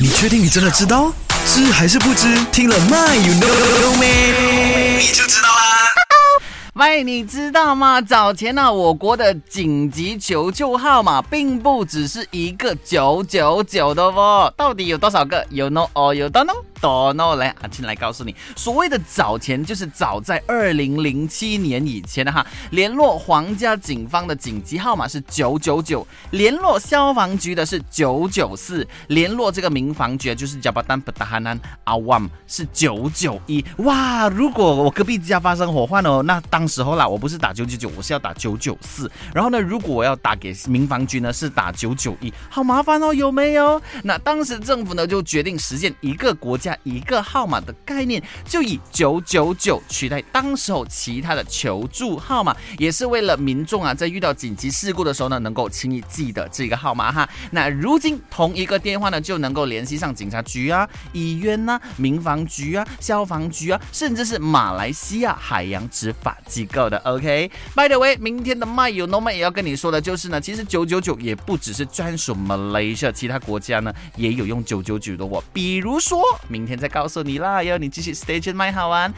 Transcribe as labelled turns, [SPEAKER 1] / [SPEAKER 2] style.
[SPEAKER 1] 你确定你真的知道？知还是不知？听了 My you know Me，？你就知道啦。
[SPEAKER 2] 喂，你知道吗？早前呢，我国的紧急求救号码并不只是一个九九九的哦，到底有多少个？You know or you don't know？多 no 来，阿青来告诉你，所谓的早前就是早在二零零七年以前的哈，联络皇家警方的紧急号码是九九九，联络消防局的是九九四，联络这个民防局就是加巴丹布达哈南阿旺是九九一。哇，如果我隔壁家发生火患哦，那当时候啦，我不是打九九九，我是要打九九四。然后呢，如果我要打给民防局呢，是打九九一，好麻烦哦，有没有？那当时政府呢就决定实现一个国家。一个号码的概念，就以九九九取代当时候其他的求助号码，也是为了民众啊，在遇到紧急事故的时候呢，能够轻易记得这个号码哈。那如今同一个电话呢，就能够联系上警察局啊、医院呐、民防局啊、消防局啊，甚至是马来西亚海洋执法机构的。OK，By the way，明天的 My You Know 也要跟你说的就是呢，其实九九九也不只是专属 Malaysia，其他国家呢也有用九九九的哦，比如说。明明天再告诉你啦，要你继续 stay tuned，好玩。